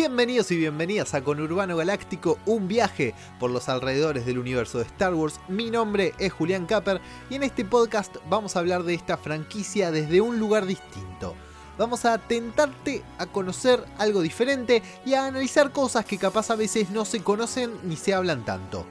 Bienvenidos y bienvenidas a Conurbano Galáctico, un viaje por los alrededores del universo de Star Wars. Mi nombre es Julián Capper y en este podcast vamos a hablar de esta franquicia desde un lugar distinto. Vamos a tentarte a conocer algo diferente y a analizar cosas que capaz a veces no se conocen ni se hablan tanto.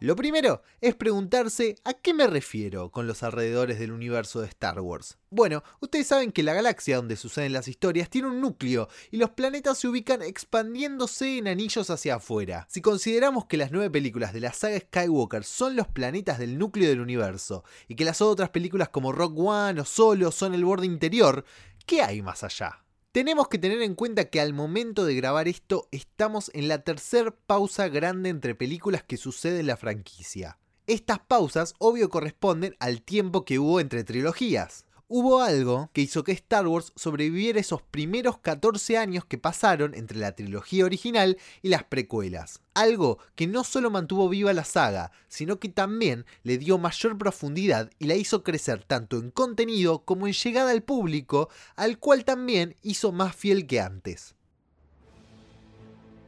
Lo primero es preguntarse a qué me refiero con los alrededores del universo de Star Wars. Bueno, ustedes saben que la galaxia donde suceden las historias tiene un núcleo y los planetas se ubican expandiéndose en anillos hacia afuera. Si consideramos que las nueve películas de la saga Skywalker son los planetas del núcleo del universo y que las otras películas como Rock One o Solo son el borde interior, ¿qué hay más allá? Tenemos que tener en cuenta que al momento de grabar esto estamos en la tercer pausa grande entre películas que sucede en la franquicia. Estas pausas obvio corresponden al tiempo que hubo entre trilogías hubo algo que hizo que Star Wars sobreviviera esos primeros 14 años que pasaron entre la trilogía original y las precuelas. Algo que no solo mantuvo viva la saga, sino que también le dio mayor profundidad y la hizo crecer tanto en contenido como en llegada al público, al cual también hizo más fiel que antes.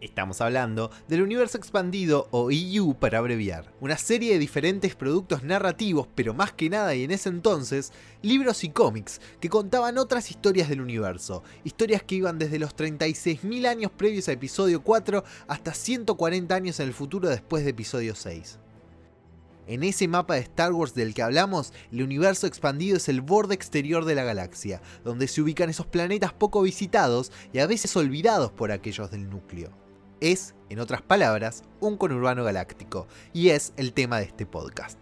Estamos hablando del universo expandido o EU para abreviar, una serie de diferentes productos narrativos, pero más que nada y en ese entonces, libros y cómics que contaban otras historias del universo, historias que iban desde los 36.000 años previos a episodio 4 hasta 140 años en el futuro después de episodio 6. En ese mapa de Star Wars del que hablamos, el universo expandido es el borde exterior de la galaxia, donde se ubican esos planetas poco visitados y a veces olvidados por aquellos del núcleo es, en otras palabras, un conurbano galáctico, y es el tema de este podcast.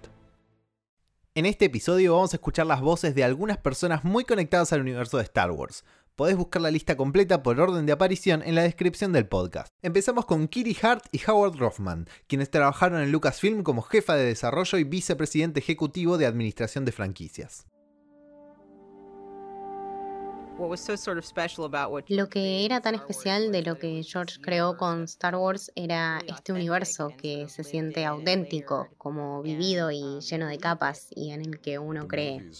En este episodio vamos a escuchar las voces de algunas personas muy conectadas al universo de Star Wars. Podés buscar la lista completa por orden de aparición en la descripción del podcast. Empezamos con Kiri Hart y Howard Rothman, quienes trabajaron en Lucasfilm como jefa de desarrollo y vicepresidente ejecutivo de administración de franquicias. Lo que era tan especial de lo que George creó con Star Wars era este universo que se siente auténtico, como vivido y lleno de capas y en el que uno cree.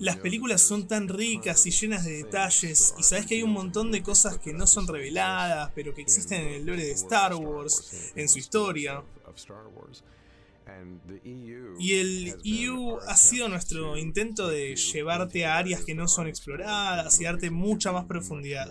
Las películas son tan ricas y llenas de detalles y sabes que hay un montón de cosas que no son reveladas, pero que existen en el lore de Star Wars, en su historia. E y el EU ha sido nuestro intento de llevarte a áreas que no son exploradas y darte mucha más profundidad.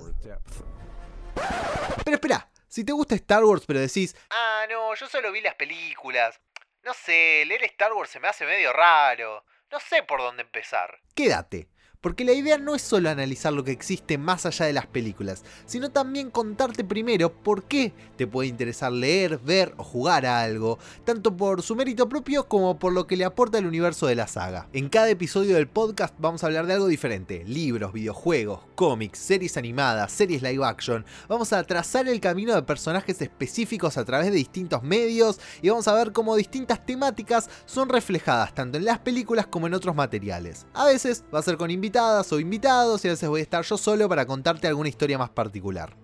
Pero espera, si te gusta Star Wars pero decís, ah, no, yo solo vi las películas. No sé, leer Star Wars se me hace medio raro. No sé por dónde empezar. Quédate porque la idea no es solo analizar lo que existe más allá de las películas, sino también contarte primero por qué te puede interesar leer, ver o jugar a algo, tanto por su mérito propio como por lo que le aporta el universo de la saga. En cada episodio del podcast vamos a hablar de algo diferente, libros, videojuegos, cómics, series animadas, series live action, vamos a trazar el camino de personajes específicos a través de distintos medios y vamos a ver cómo distintas temáticas son reflejadas tanto en las películas como en otros materiales. A veces va a ser con invitados, o invitados y a veces voy a estar yo solo para contarte alguna historia más particular.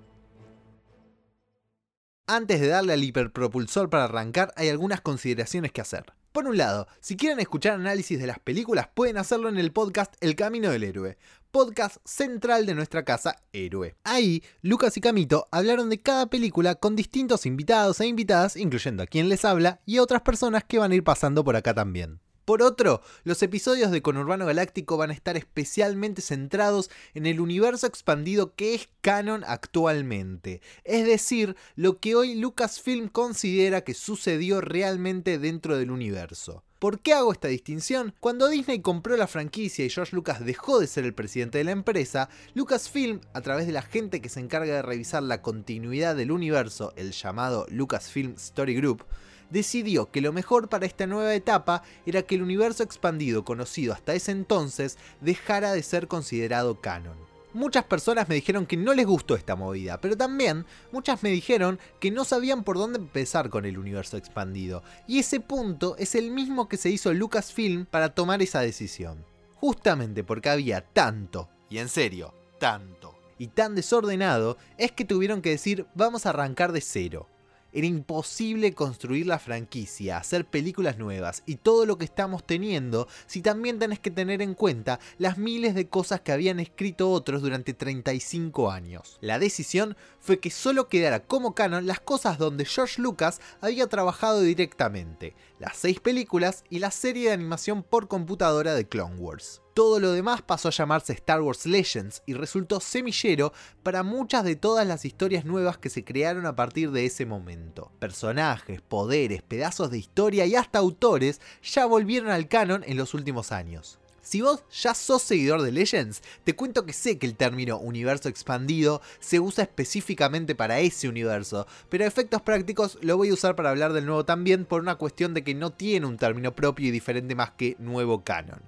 Antes de darle al hiperpropulsor para arrancar, hay algunas consideraciones que hacer. Por un lado, si quieren escuchar análisis de las películas, pueden hacerlo en el podcast El Camino del Héroe, podcast central de nuestra casa Héroe. Ahí, Lucas y Camito hablaron de cada película con distintos invitados e invitadas, incluyendo a quien les habla y otras personas que van a ir pasando por acá también. Por otro, los episodios de Conurbano Galáctico van a estar especialmente centrados en el universo expandido que es canon actualmente, es decir, lo que hoy Lucasfilm considera que sucedió realmente dentro del universo. ¿Por qué hago esta distinción? Cuando Disney compró la franquicia y George Lucas dejó de ser el presidente de la empresa, Lucasfilm, a través de la gente que se encarga de revisar la continuidad del universo, el llamado Lucasfilm Story Group, decidió que lo mejor para esta nueva etapa era que el universo expandido conocido hasta ese entonces dejara de ser considerado canon. Muchas personas me dijeron que no les gustó esta movida, pero también muchas me dijeron que no sabían por dónde empezar con el universo expandido, y ese punto es el mismo que se hizo Lucasfilm para tomar esa decisión. Justamente porque había tanto, y en serio, tanto, y tan desordenado, es que tuvieron que decir vamos a arrancar de cero. Era imposible construir la franquicia, hacer películas nuevas y todo lo que estamos teniendo si también tenés que tener en cuenta las miles de cosas que habían escrito otros durante 35 años. La decisión fue que solo quedara como canon las cosas donde George Lucas había trabajado directamente, las seis películas y la serie de animación por computadora de Clone Wars. Todo lo demás pasó a llamarse Star Wars Legends y resultó semillero para muchas de todas las historias nuevas que se crearon a partir de ese momento. Personajes, poderes, pedazos de historia y hasta autores ya volvieron al canon en los últimos años. Si vos ya sos seguidor de Legends, te cuento que sé que el término universo expandido se usa específicamente para ese universo, pero a efectos prácticos lo voy a usar para hablar del nuevo también por una cuestión de que no tiene un término propio y diferente más que nuevo canon.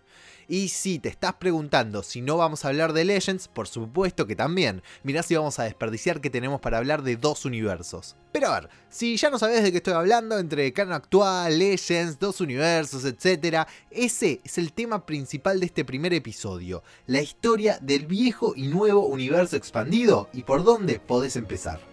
Y si te estás preguntando si no vamos a hablar de Legends, por supuesto que también. Mirá si vamos a desperdiciar que tenemos para hablar de dos universos. Pero a ver, si ya no sabes de qué estoy hablando, entre canon actual, Legends, dos universos, etc., ese es el tema principal de este primer episodio, la historia del viejo y nuevo universo expandido y por dónde podés empezar.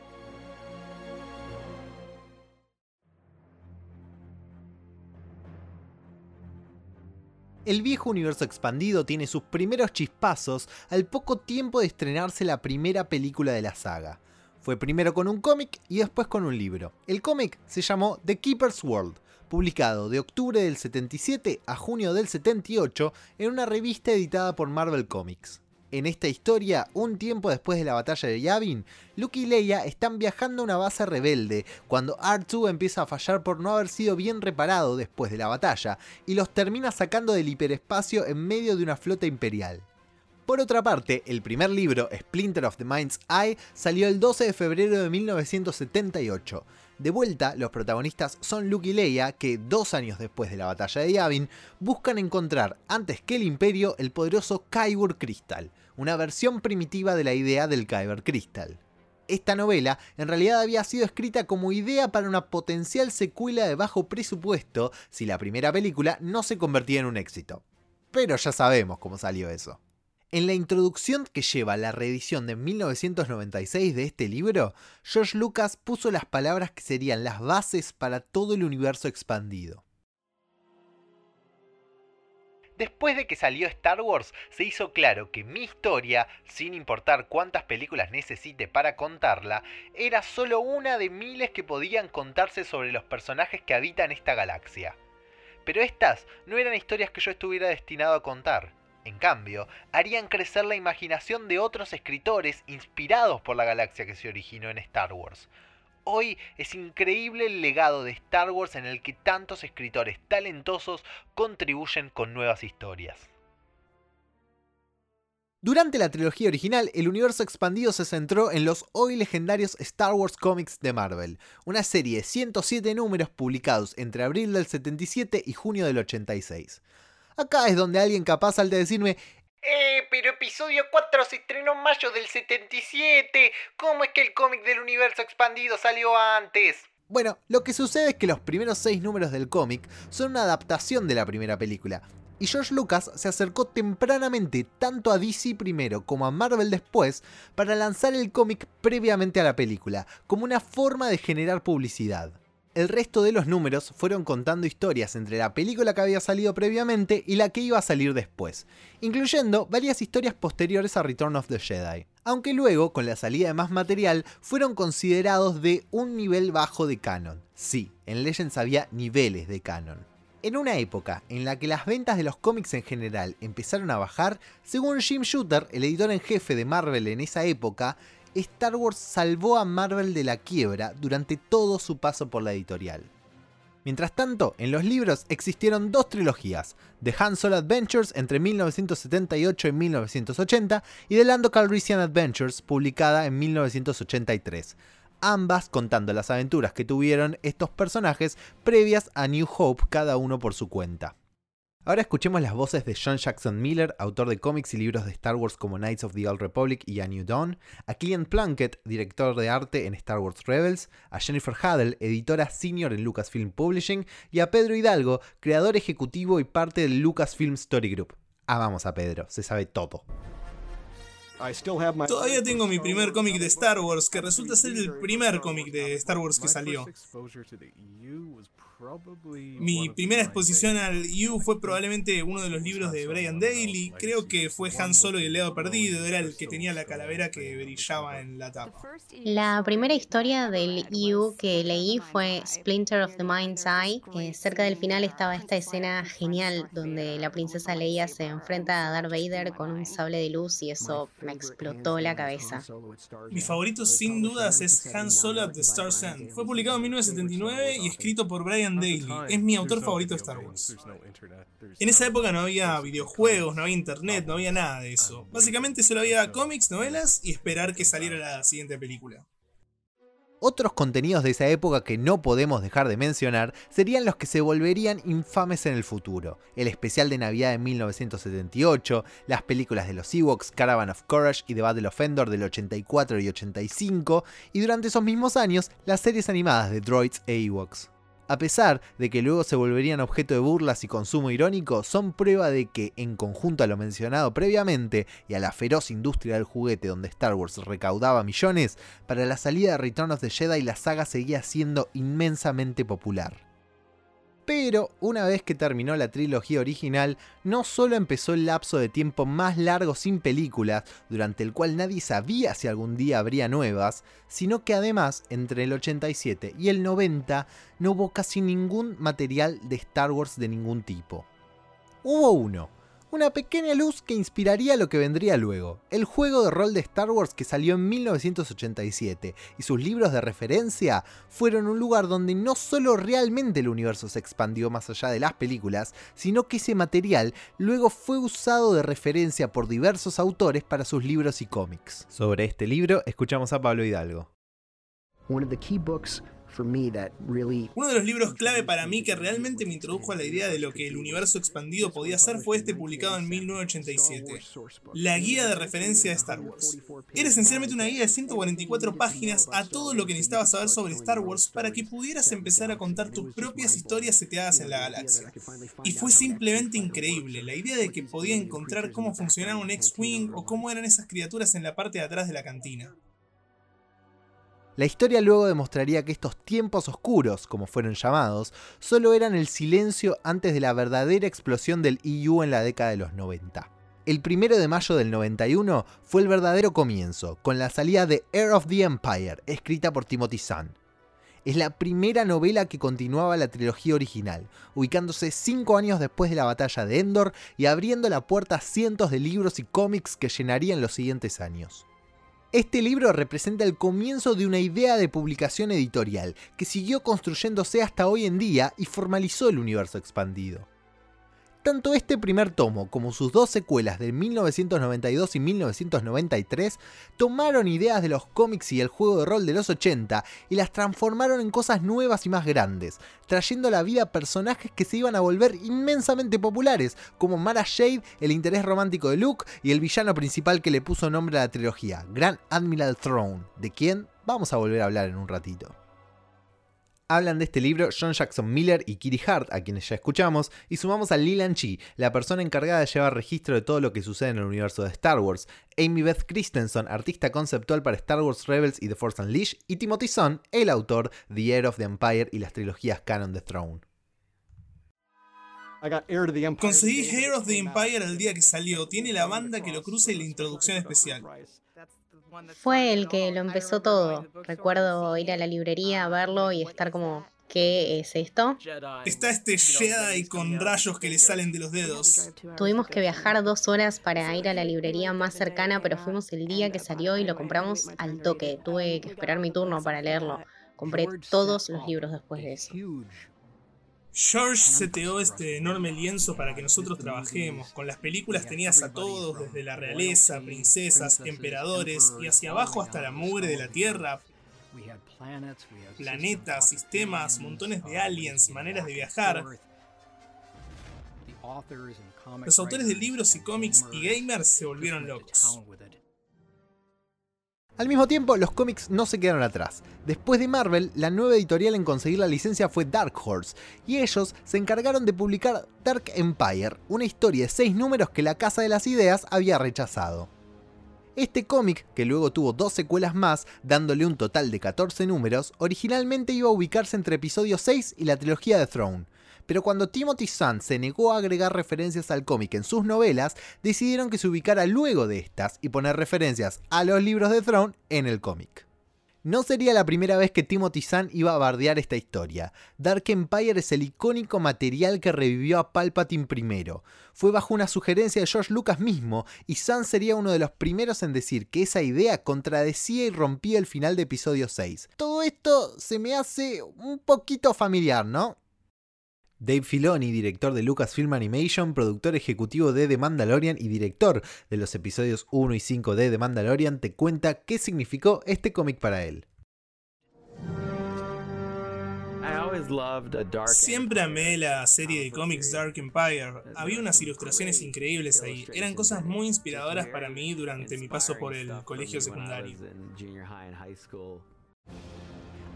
El viejo universo expandido tiene sus primeros chispazos al poco tiempo de estrenarse la primera película de la saga. Fue primero con un cómic y después con un libro. El cómic se llamó The Keeper's World, publicado de octubre del 77 a junio del 78 en una revista editada por Marvel Comics. En esta historia, un tiempo después de la batalla de Yavin, Luke y Leia están viajando a una base rebelde cuando R2 empieza a fallar por no haber sido bien reparado después de la batalla y los termina sacando del hiperespacio en medio de una flota imperial. Por otra parte, el primer libro, Splinter of the Mind's Eye, salió el 12 de febrero de 1978. De vuelta, los protagonistas son Luke y Leia, que dos años después de la batalla de Yavin, buscan encontrar, antes que el Imperio, el poderoso Kyber Crystal, una versión primitiva de la idea del Kyber Crystal. Esta novela en realidad había sido escrita como idea para una potencial secuela de bajo presupuesto si la primera película no se convertía en un éxito. Pero ya sabemos cómo salió eso. En la introducción que lleva la reedición de 1996 de este libro, George Lucas puso las palabras que serían las bases para todo el universo expandido. Después de que salió Star Wars, se hizo claro que mi historia, sin importar cuántas películas necesite para contarla, era solo una de miles que podían contarse sobre los personajes que habitan esta galaxia. Pero estas no eran historias que yo estuviera destinado a contar. En cambio, harían crecer la imaginación de otros escritores inspirados por la galaxia que se originó en Star Wars. Hoy es increíble el legado de Star Wars en el que tantos escritores talentosos contribuyen con nuevas historias. Durante la trilogía original, el universo expandido se centró en los hoy legendarios Star Wars Comics de Marvel, una serie de 107 números publicados entre abril del 77 y junio del 86. Acá es donde alguien capaz al de decirme, eh, pero episodio 4 se estrenó en mayo del 77. ¿Cómo es que el cómic del universo expandido salió antes? Bueno, lo que sucede es que los primeros 6 números del cómic son una adaptación de la primera película. Y George Lucas se acercó tempranamente tanto a DC primero como a Marvel después para lanzar el cómic previamente a la película, como una forma de generar publicidad el resto de los números fueron contando historias entre la película que había salido previamente y la que iba a salir después, incluyendo varias historias posteriores a Return of the Jedi. Aunque luego, con la salida de más material, fueron considerados de un nivel bajo de canon. Sí, en Legends había niveles de canon. En una época en la que las ventas de los cómics en general empezaron a bajar, según Jim Shooter, el editor en jefe de Marvel en esa época, Star Wars salvó a Marvel de la quiebra durante todo su paso por la editorial. Mientras tanto, en los libros existieron dos trilogías, The Han Solo Adventures entre 1978 y 1980 y The Lando Calrissian Adventures publicada en 1983, ambas contando las aventuras que tuvieron estos personajes previas a New Hope cada uno por su cuenta. Ahora escuchemos las voces de John Jackson Miller, autor de cómics y libros de Star Wars como Knights of the Old Republic y A New Dawn, a Killian Plunkett, director de arte en Star Wars Rebels, a Jennifer Haddle, editora senior en Lucasfilm Publishing, y a Pedro Hidalgo, creador ejecutivo y parte del Lucasfilm Story Group. Amamos a Pedro, se sabe todo. Todavía tengo mi primer cómic de Star Wars, que resulta ser el primer cómic de Star Wars que salió. Mi primera exposición al EU fue probablemente uno de los libros de Brian Daly. Creo que fue Han Solo y el Leo Perdido. Era el que tenía la calavera que brillaba en la tapa. La primera historia del EU que leí fue Splinter of the Mind's Eye. Eh, cerca del final estaba esta escena genial donde la princesa Leia se enfrenta a Darth Vader con un sable de luz y eso me explotó la cabeza. Mi favorito sin dudas es Han Solo at the Star's End. Fue publicado en 1979 y escrito por Brian Daly. Es mi autor favorito de Star Wars. En esa época no había videojuegos, no había internet, no había nada de eso. Básicamente solo había cómics, novelas y esperar que saliera la siguiente película. Otros contenidos de esa época que no podemos dejar de mencionar serían los que se volverían infames en el futuro. El especial de Navidad de 1978, las películas de los Ewoks, Caravan of Courage y The Battle of Endor del 84 y 85, y durante esos mismos años las series animadas de Droids e Ewoks a pesar de que luego se volverían objeto de burlas y consumo irónico, son prueba de que, en conjunto a lo mencionado previamente y a la feroz industria del juguete donde Star Wars recaudaba millones, para la salida de Return of the Jedi la saga seguía siendo inmensamente popular. Pero una vez que terminó la trilogía original, no solo empezó el lapso de tiempo más largo sin películas, durante el cual nadie sabía si algún día habría nuevas, sino que además, entre el 87 y el 90, no hubo casi ningún material de Star Wars de ningún tipo. Hubo uno, una pequeña luz que inspiraría lo que vendría luego, el juego de rol de Star Wars que salió en 1987, y sus libros de referencia fueron un lugar donde no solo realmente el universo se expandió más allá de las películas, sino que ese material luego fue usado de referencia por diversos autores para sus libros y cómics. Sobre este libro escuchamos a Pablo Hidalgo. Uno de los libros clave para mí que realmente me introdujo a la idea de lo que el universo expandido podía ser fue este publicado en 1987, la guía de referencia de Star Wars. Era esencialmente una guía de 144 páginas a todo lo que necesitabas saber sobre Star Wars para que pudieras empezar a contar tus propias historias seteadas en la galaxia. Y fue simplemente increíble, la idea de que podía encontrar cómo funcionaba un X-Wing o cómo eran esas criaturas en la parte de atrás de la cantina. La historia luego demostraría que estos tiempos oscuros, como fueron llamados, solo eran el silencio antes de la verdadera explosión del EU en la década de los 90. El 1 de mayo del 91 fue el verdadero comienzo, con la salida de Heir of the Empire, escrita por Timothy Zahn. Es la primera novela que continuaba la trilogía original, ubicándose 5 años después de la batalla de Endor y abriendo la puerta a cientos de libros y cómics que llenarían los siguientes años. Este libro representa el comienzo de una idea de publicación editorial que siguió construyéndose hasta hoy en día y formalizó el universo expandido. Tanto este primer tomo como sus dos secuelas de 1992 y 1993 tomaron ideas de los cómics y el juego de rol de los 80 y las transformaron en cosas nuevas y más grandes, trayendo a la vida personajes que se iban a volver inmensamente populares, como Mara Jade, el interés romántico de Luke y el villano principal que le puso nombre a la trilogía, Grand Admiral Throne, de quien vamos a volver a hablar en un ratito. Hablan de este libro John Jackson Miller y Kiri Hart, a quienes ya escuchamos, y sumamos a Lilan Chi, la persona encargada de llevar registro de todo lo que sucede en el universo de Star Wars, Amy Beth Christensen, artista conceptual para Star Wars Rebels y The Force Unleashed, y Timothy Zahn, el autor de The Heir of the Empire y las trilogías Canon The Throne. Conseguí Heir of the Empire el día que salió. Tiene la banda que lo cruza y la introducción especial. Fue el que lo empezó todo. Recuerdo ir a la librería a verlo y estar como, ¿qué es esto? Está este Jedi con rayos que le salen de los dedos. Tuvimos que viajar dos horas para ir a la librería más cercana, pero fuimos el día que salió y lo compramos al toque. Tuve que esperar mi turno para leerlo. Compré todos los libros después de eso. George seteó este enorme lienzo para que nosotros trabajemos. Con las películas tenías a todos, desde la realeza, princesas, emperadores y hacia abajo hasta la mugre de la Tierra. Planetas, sistemas, montones de aliens, maneras de viajar. Los autores de libros y cómics y gamers se volvieron locos. Al mismo tiempo, los cómics no se quedaron atrás. Después de Marvel, la nueva editorial en conseguir la licencia fue Dark Horse, y ellos se encargaron de publicar Dark Empire, una historia de 6 números que la Casa de las Ideas había rechazado. Este cómic, que luego tuvo dos secuelas más, dándole un total de 14 números, originalmente iba a ubicarse entre episodio 6 y la trilogía de Throne, pero cuando Timothy Zahn se negó a agregar referencias al cómic en sus novelas, decidieron que se ubicara luego de estas y poner referencias a los libros de Throne en el cómic. No sería la primera vez que Timothy Zahn iba a bardear esta historia. Dark Empire es el icónico material que revivió a Palpatine primero. Fue bajo una sugerencia de George Lucas mismo, y Zahn sería uno de los primeros en decir que esa idea contradecía y rompía el final de episodio 6. Todo esto se me hace un poquito familiar, ¿no? Dave Filoni, director de Lucasfilm Animation, productor ejecutivo de The Mandalorian y director de los episodios 1 y 5 de The Mandalorian, te cuenta qué significó este cómic para él. Siempre amé la serie de cómics Dark Empire. Había unas ilustraciones increíbles ahí. Eran cosas muy inspiradoras para mí durante mi paso por el colegio secundario.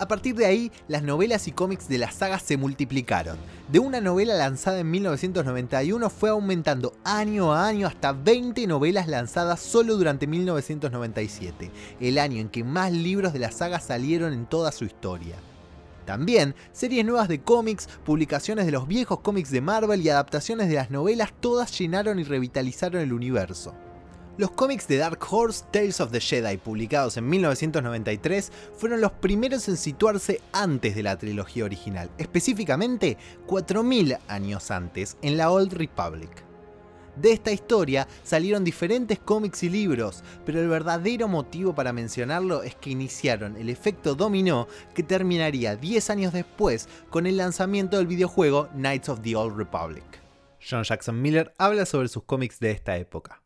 A partir de ahí, las novelas y cómics de la saga se multiplicaron. De una novela lanzada en 1991 fue aumentando año a año hasta 20 novelas lanzadas solo durante 1997, el año en que más libros de la saga salieron en toda su historia. También, series nuevas de cómics, publicaciones de los viejos cómics de Marvel y adaptaciones de las novelas todas llenaron y revitalizaron el universo. Los cómics de Dark Horse Tales of the Jedi, publicados en 1993, fueron los primeros en situarse antes de la trilogía original, específicamente 4.000 años antes, en la Old Republic. De esta historia salieron diferentes cómics y libros, pero el verdadero motivo para mencionarlo es que iniciaron el efecto dominó que terminaría 10 años después con el lanzamiento del videojuego Knights of the Old Republic. John Jackson Miller habla sobre sus cómics de esta época.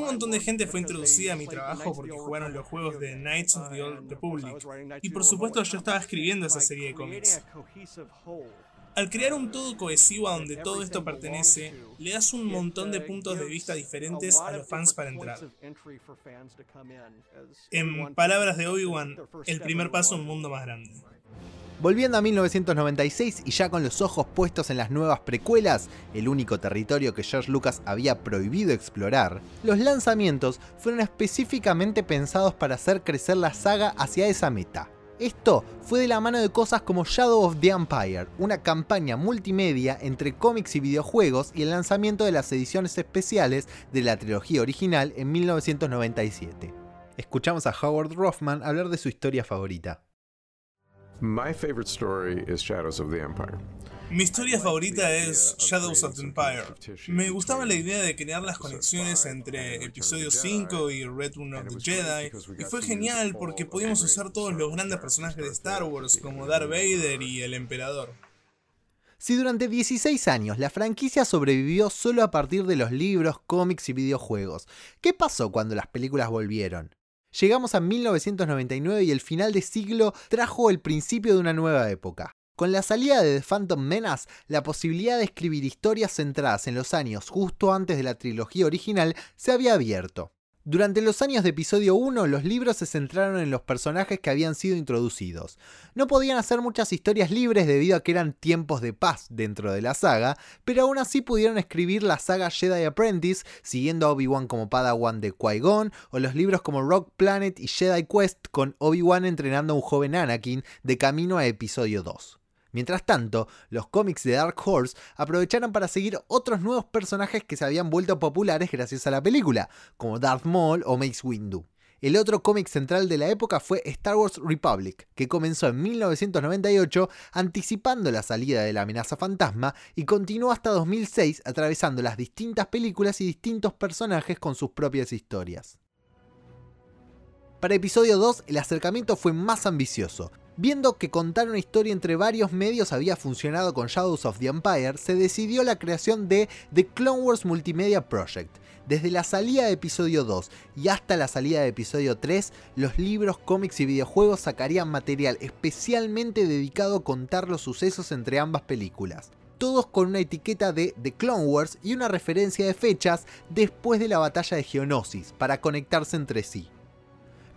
Un montón de gente fue introducida a mi trabajo porque jugaron los juegos de Knights of the Old Republic. Y por supuesto yo estaba escribiendo esa serie de cómics. Al crear un todo cohesivo a donde todo esto pertenece, le das un montón de puntos de vista diferentes a los fans para entrar. En palabras de Obi-Wan, el primer paso a un mundo más grande. Volviendo a 1996 y ya con los ojos puestos en las nuevas precuelas, el único territorio que George Lucas había prohibido explorar, los lanzamientos fueron específicamente pensados para hacer crecer la saga hacia esa meta. Esto fue de la mano de cosas como Shadow of the Empire, una campaña multimedia entre cómics y videojuegos y el lanzamiento de las ediciones especiales de la trilogía original en 1997. Escuchamos a Howard Rothman hablar de su historia favorita. Mi historia favorita es Shadows of the Empire. Me gustaba la idea de crear las conexiones entre episodio 5 y Return of the Jedi, y fue genial porque podíamos usar todos los grandes personajes de Star Wars como Darth Vader y el Emperador. Si durante 16 años la franquicia sobrevivió solo a partir de los libros, cómics y videojuegos, ¿qué pasó cuando las películas volvieron? Llegamos a 1999 y el final de siglo trajo el principio de una nueva época. Con la salida de The Phantom Menace, la posibilidad de escribir historias centradas en los años justo antes de la trilogía original se había abierto. Durante los años de episodio 1, los libros se centraron en los personajes que habían sido introducidos. No podían hacer muchas historias libres debido a que eran tiempos de paz dentro de la saga, pero aún así pudieron escribir la saga Jedi Apprentice, siguiendo a Obi-Wan como Padawan de Qui-Gon, o los libros como Rock Planet y Jedi Quest con Obi-Wan entrenando a un joven Anakin de camino a episodio 2. Mientras tanto, los cómics de Dark Horse aprovecharon para seguir otros nuevos personajes que se habían vuelto populares gracias a la película, como Darth Maul o Mace Windu. El otro cómic central de la época fue Star Wars Republic, que comenzó en 1998 anticipando la salida de la amenaza fantasma y continuó hasta 2006 atravesando las distintas películas y distintos personajes con sus propias historias. Para episodio 2 el acercamiento fue más ambicioso, Viendo que contar una historia entre varios medios había funcionado con Shadows of the Empire, se decidió la creación de The Clone Wars Multimedia Project. Desde la salida de episodio 2 y hasta la salida de episodio 3, los libros, cómics y videojuegos sacarían material especialmente dedicado a contar los sucesos entre ambas películas. Todos con una etiqueta de The Clone Wars y una referencia de fechas después de la batalla de Geonosis para conectarse entre sí.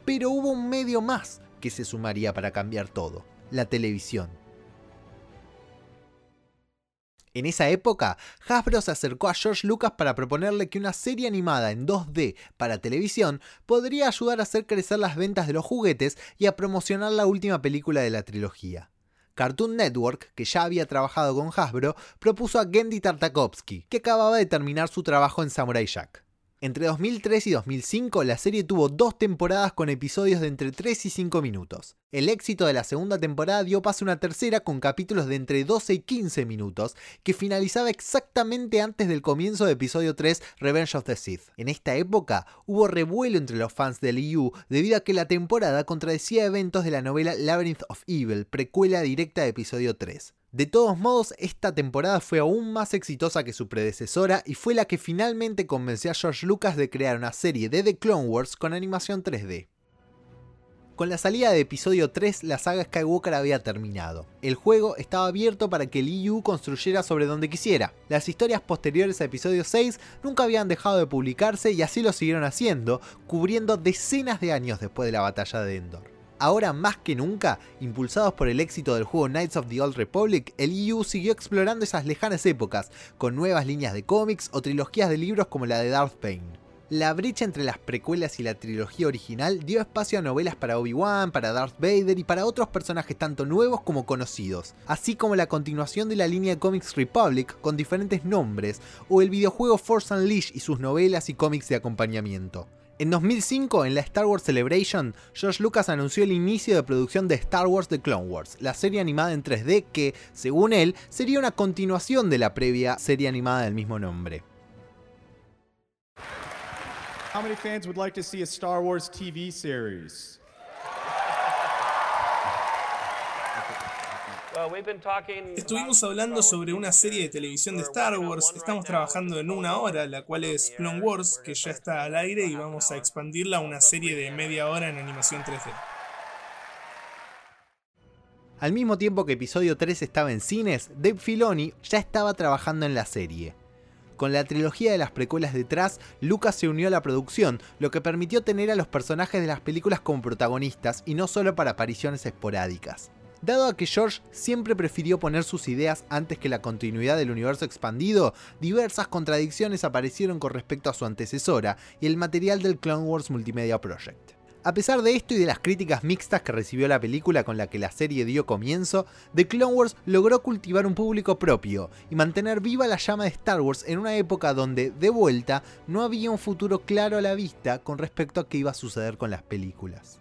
Pero hubo un medio más que se sumaría para cambiar todo, la televisión. En esa época, Hasbro se acercó a George Lucas para proponerle que una serie animada en 2D para televisión podría ayudar a hacer crecer las ventas de los juguetes y a promocionar la última película de la trilogía. Cartoon Network, que ya había trabajado con Hasbro, propuso a Gendy Tartakovsky, que acababa de terminar su trabajo en Samurai Jack. Entre 2003 y 2005 la serie tuvo dos temporadas con episodios de entre 3 y 5 minutos. El éxito de la segunda temporada dio paso a una tercera con capítulos de entre 12 y 15 minutos, que finalizaba exactamente antes del comienzo de episodio 3 Revenge of the Sith. En esta época hubo revuelo entre los fans del EU debido a que la temporada contradecía eventos de la novela Labyrinth of Evil, precuela directa de episodio 3. De todos modos, esta temporada fue aún más exitosa que su predecesora y fue la que finalmente convenció a George Lucas de crear una serie de The Clone Wars con animación 3D. Con la salida de episodio 3, la saga Skywalker había terminado. El juego estaba abierto para que el EU construyera sobre donde quisiera. Las historias posteriores a episodio 6 nunca habían dejado de publicarse y así lo siguieron haciendo, cubriendo decenas de años después de la batalla de Endor. Ahora más que nunca, impulsados por el éxito del juego Knights of the Old Republic, el EU siguió explorando esas lejanas épocas, con nuevas líneas de cómics o trilogías de libros como la de Darth Bane. La brecha entre las precuelas y la trilogía original dio espacio a novelas para Obi-Wan, para Darth Vader y para otros personajes tanto nuevos como conocidos, así como la continuación de la línea Comics Republic con diferentes nombres, o el videojuego Force Unleashed y sus novelas y cómics de acompañamiento. En 2005, en la Star Wars Celebration, George Lucas anunció el inicio de producción de Star Wars The Clone Wars, la serie animada en 3D que, según él, sería una continuación de la previa serie animada del mismo nombre. Fans Star Wars TV? Estuvimos hablando sobre una serie de televisión de Star Wars, estamos trabajando en una hora, la cual es Clone Wars, que ya está al aire y vamos a expandirla a una serie de media hora en animación 3D. Al mismo tiempo que episodio 3 estaba en cines, Dave Filoni ya estaba trabajando en la serie. Con la trilogía de las precuelas detrás, Lucas se unió a la producción, lo que permitió tener a los personajes de las películas como protagonistas y no solo para apariciones esporádicas. Dado a que George siempre prefirió poner sus ideas antes que la continuidad del universo expandido, diversas contradicciones aparecieron con respecto a su antecesora y el material del Clone Wars Multimedia Project. A pesar de esto y de las críticas mixtas que recibió la película con la que la serie dio comienzo, The Clone Wars logró cultivar un público propio y mantener viva la llama de Star Wars en una época donde, de vuelta, no había un futuro claro a la vista con respecto a qué iba a suceder con las películas.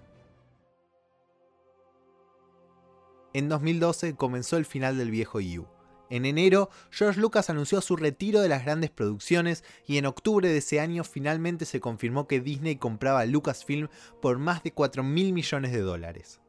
En 2012 comenzó el final del viejo EU. En enero, George Lucas anunció su retiro de las grandes producciones y en octubre de ese año finalmente se confirmó que Disney compraba Lucasfilm por más de 4 mil millones de dólares.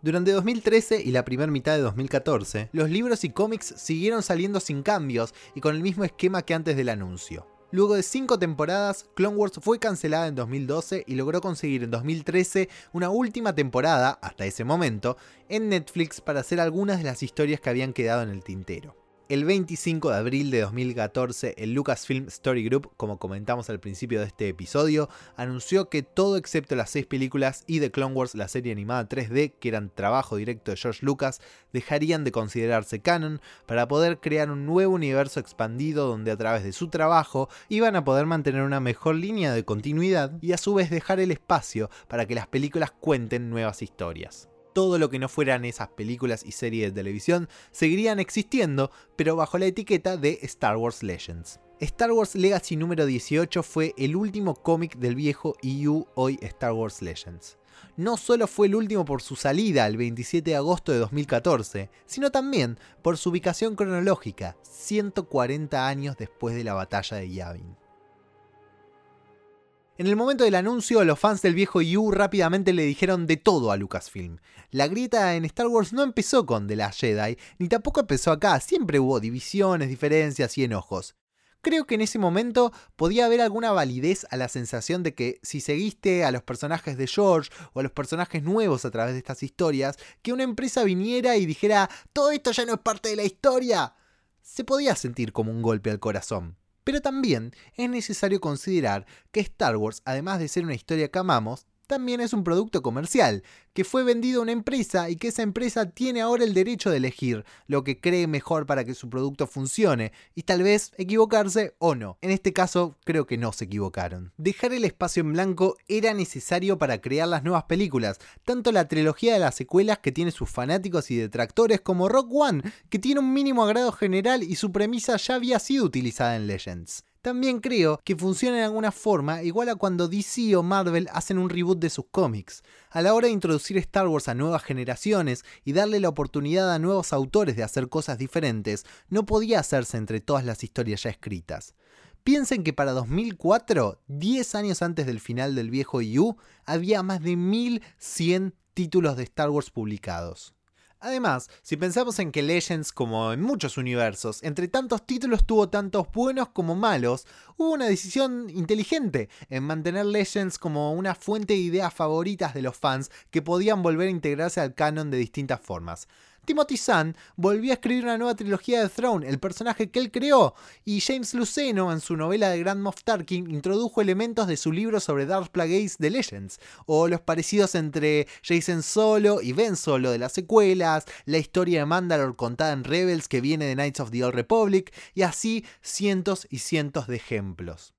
Durante 2013 y la primera mitad de 2014, los libros y cómics siguieron saliendo sin cambios y con el mismo esquema que antes del anuncio. Luego de cinco temporadas, Clone Wars fue cancelada en 2012 y logró conseguir en 2013 una última temporada, hasta ese momento, en Netflix para hacer algunas de las historias que habían quedado en el tintero. El 25 de abril de 2014, el Lucasfilm Story Group, como comentamos al principio de este episodio, anunció que todo excepto las seis películas y The Clone Wars, la serie animada 3D, que eran trabajo directo de George Lucas, dejarían de considerarse canon para poder crear un nuevo universo expandido donde a través de su trabajo iban a poder mantener una mejor línea de continuidad y a su vez dejar el espacio para que las películas cuenten nuevas historias todo lo que no fueran esas películas y series de televisión seguirían existiendo, pero bajo la etiqueta de Star Wars Legends. Star Wars Legacy número 18 fue el último cómic del viejo EU, hoy Star Wars Legends. No solo fue el último por su salida el 27 de agosto de 2014, sino también por su ubicación cronológica, 140 años después de la batalla de Yavin. En el momento del anuncio, los fans del viejo Yu rápidamente le dijeron de todo a Lucasfilm. La grieta en Star Wars no empezó con The Last Jedi, ni tampoco empezó acá, siempre hubo divisiones, diferencias y enojos. creo que en ese momento podía haber alguna validez a la sensación de que si seguiste a los personajes de George o a los personajes nuevos a través de estas historias, que una empresa viniera y dijera, todo esto ya no es parte de la historia, se podía sentir como un golpe al corazón. Pero también es necesario considerar que Star Wars, además de ser una historia que amamos, también es un producto comercial, que fue vendido a una empresa y que esa empresa tiene ahora el derecho de elegir lo que cree mejor para que su producto funcione y tal vez equivocarse o no. En este caso creo que no se equivocaron. Dejar el espacio en blanco era necesario para crear las nuevas películas, tanto la trilogía de las secuelas que tiene sus fanáticos y detractores como Rock One, que tiene un mínimo agrado general y su premisa ya había sido utilizada en Legends. También creo que funciona de alguna forma igual a cuando DC o Marvel hacen un reboot de sus cómics. A la hora de introducir Star Wars a nuevas generaciones y darle la oportunidad a nuevos autores de hacer cosas diferentes, no podía hacerse entre todas las historias ya escritas. Piensen que para 2004, 10 años antes del final del viejo EU, había más de 1100 títulos de Star Wars publicados. Además, si pensamos en que Legends, como en muchos universos, entre tantos títulos tuvo tantos buenos como malos, hubo una decisión inteligente en mantener Legends como una fuente de ideas favoritas de los fans que podían volver a integrarse al canon de distintas formas. Timothy Zahn volvió a escribir una nueva trilogía de Throne, el personaje que él creó, y James Luceno, en su novela de Grand Moff Tarkin, introdujo elementos de su libro sobre Darth Plagueis de Legends, o los parecidos entre Jason Solo y Ben Solo de las secuelas, la historia de Mandalore contada en Rebels que viene de Knights of the Old Republic, y así cientos y cientos de ejemplos.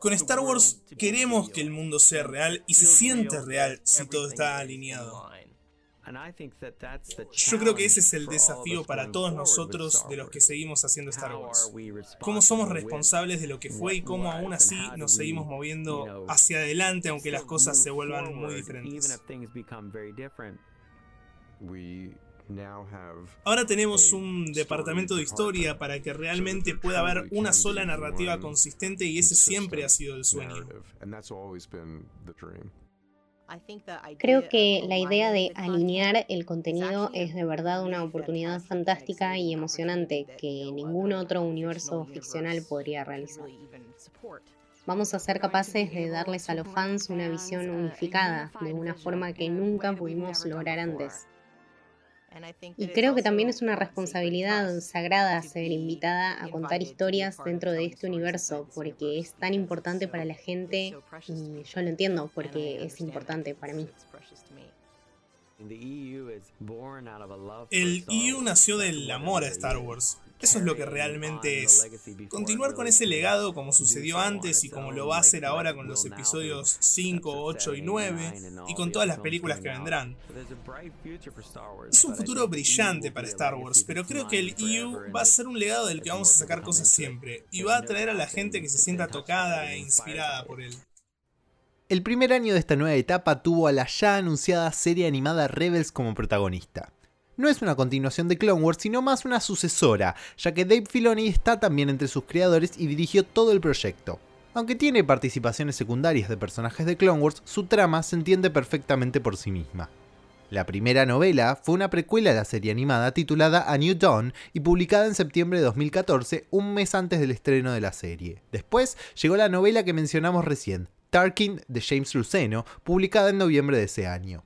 Con Star Wars queremos que el mundo sea real y se siente real si todo está alineado. Yo creo que ese es el desafío para todos nosotros de los que seguimos haciendo Star Wars. Cómo somos responsables de lo que fue y cómo aún así nos seguimos moviendo hacia adelante aunque las cosas se vuelvan muy diferentes. Ahora tenemos un departamento de historia para que realmente pueda haber una sola narrativa consistente y ese siempre ha sido el sueño. Creo que la idea de alinear el contenido es de verdad una oportunidad fantástica y emocionante que ningún otro universo ficcional podría realizar. Vamos a ser capaces de darles a los fans una visión unificada de una forma que nunca pudimos lograr antes. Y creo que también es una responsabilidad sagrada ser invitada a contar historias dentro de este universo, porque es tan importante para la gente y yo lo entiendo porque es importante para mí. El EU nació del amor a Star Wars. Eso es lo que realmente es. Continuar con ese legado como sucedió antes y como lo va a hacer ahora con los episodios 5, 8 y 9 y con todas las películas que vendrán. Es un futuro brillante para Star Wars, pero creo que el EU va a ser un legado del que vamos a sacar cosas siempre y va a atraer a la gente que se sienta tocada e inspirada por él. El primer año de esta nueva etapa tuvo a la ya anunciada serie animada Rebels como protagonista no es una continuación de Clone Wars, sino más una sucesora, ya que Dave Filoni está también entre sus creadores y dirigió todo el proyecto. Aunque tiene participaciones secundarias de personajes de Clone Wars, su trama se entiende perfectamente por sí misma. La primera novela fue una precuela de la serie animada titulada A New Dawn y publicada en septiembre de 2014, un mes antes del estreno de la serie. Después llegó la novela que mencionamos recién, Tarkin de James Luceno, publicada en noviembre de ese año.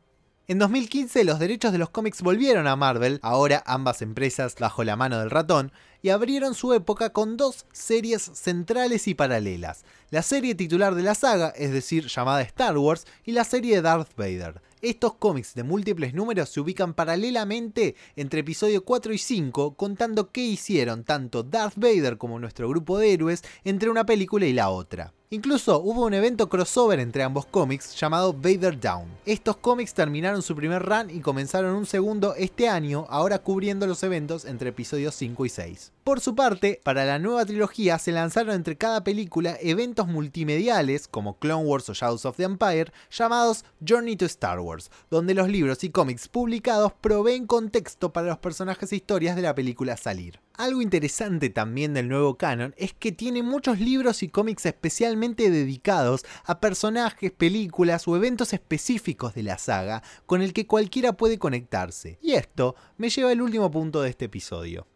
En 2015 los derechos de los cómics volvieron a Marvel, ahora ambas empresas bajo la mano del ratón, y abrieron su época con dos series centrales y paralelas. La serie titular de la saga, es decir, llamada Star Wars, y la serie de Darth Vader. Estos cómics de múltiples números se ubican paralelamente entre episodio 4 y 5, contando qué hicieron tanto Darth Vader como nuestro grupo de héroes entre una película y la otra. Incluso hubo un evento crossover entre ambos cómics llamado Vader Down. Estos cómics terminaron su primer run y comenzaron un segundo este año, ahora cubriendo los eventos entre episodios 5 y 6. Por su parte, para la nueva trilogía se lanzaron entre cada película eventos multimediales como Clone Wars o Shadows of the Empire llamados Journey to Star Wars, donde los libros y cómics publicados proveen contexto para los personajes e historias de la película salir. Algo interesante también del nuevo canon es que tiene muchos libros y cómics especialmente dedicados a personajes, películas o eventos específicos de la saga con el que cualquiera puede conectarse. Y esto me lleva al último punto de este episodio.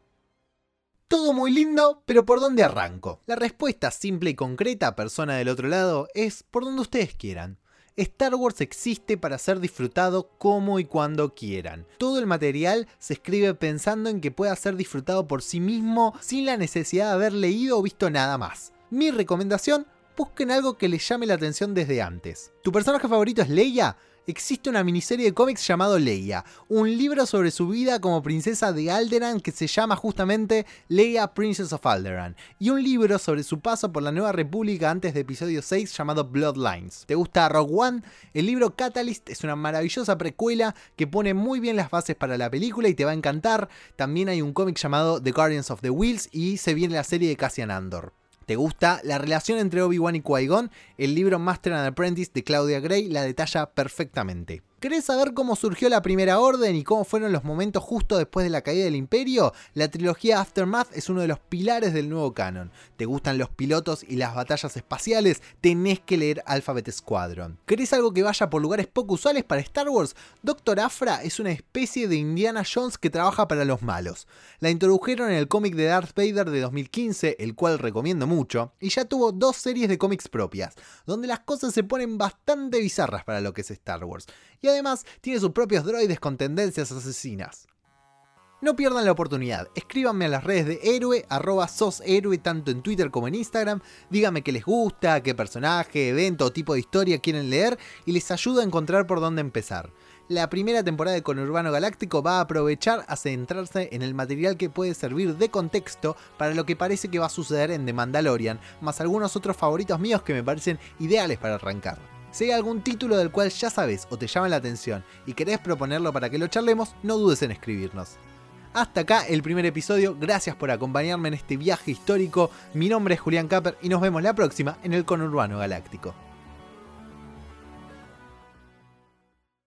todo muy lindo, pero ¿por dónde arranco? La respuesta simple y concreta, persona del otro lado, es por donde ustedes quieran. Star Wars existe para ser disfrutado como y cuando quieran. Todo el material se escribe pensando en que pueda ser disfrutado por sí mismo sin la necesidad de haber leído o visto nada más. Mi recomendación, busquen algo que les llame la atención desde antes. ¿Tu personaje favorito es Leia? Existe una miniserie de cómics llamado Leia, un libro sobre su vida como princesa de Alderan que se llama justamente Leia Princess of Alderan, y un libro sobre su paso por la Nueva República antes de episodio 6 llamado Bloodlines. ¿Te gusta Rogue One? El libro Catalyst es una maravillosa precuela que pone muy bien las bases para la película y te va a encantar. También hay un cómic llamado The Guardians of the Wheels y se viene la serie de Cassian Andor. ¿Te gusta? La relación entre Obi-Wan y Qui-Gon, el libro Master and Apprentice de Claudia Gray la detalla perfectamente. ¿Querés saber cómo surgió la Primera Orden y cómo fueron los momentos justo después de la caída del Imperio? La trilogía Aftermath es uno de los pilares del nuevo canon. ¿Te gustan los pilotos y las batallas espaciales? Tenés que leer Alphabet Squadron. ¿Querés algo que vaya por lugares poco usuales para Star Wars? Doctor Afra es una especie de Indiana Jones que trabaja para los malos. La introdujeron en el cómic de Darth Vader de 2015, el cual recomiendo mucho, y ya tuvo dos series de cómics propias, donde las cosas se ponen bastante bizarras para lo que es Star Wars y además tiene sus propios droides con tendencias asesinas. No pierdan la oportunidad, escríbanme a las redes de héroe, arroba sos héroe tanto en Twitter como en Instagram, díganme qué les gusta, qué personaje, evento o tipo de historia quieren leer y les ayudo a encontrar por dónde empezar. La primera temporada de Conurbano Galáctico va a aprovechar a centrarse en el material que puede servir de contexto para lo que parece que va a suceder en The Mandalorian, más algunos otros favoritos míos que me parecen ideales para arrancar. Si hay algún título del cual ya sabes o te llama la atención y querés proponerlo para que lo charlemos, no dudes en escribirnos. Hasta acá el primer episodio, gracias por acompañarme en este viaje histórico, mi nombre es Julián Capper y nos vemos la próxima en el Conurbano Galáctico.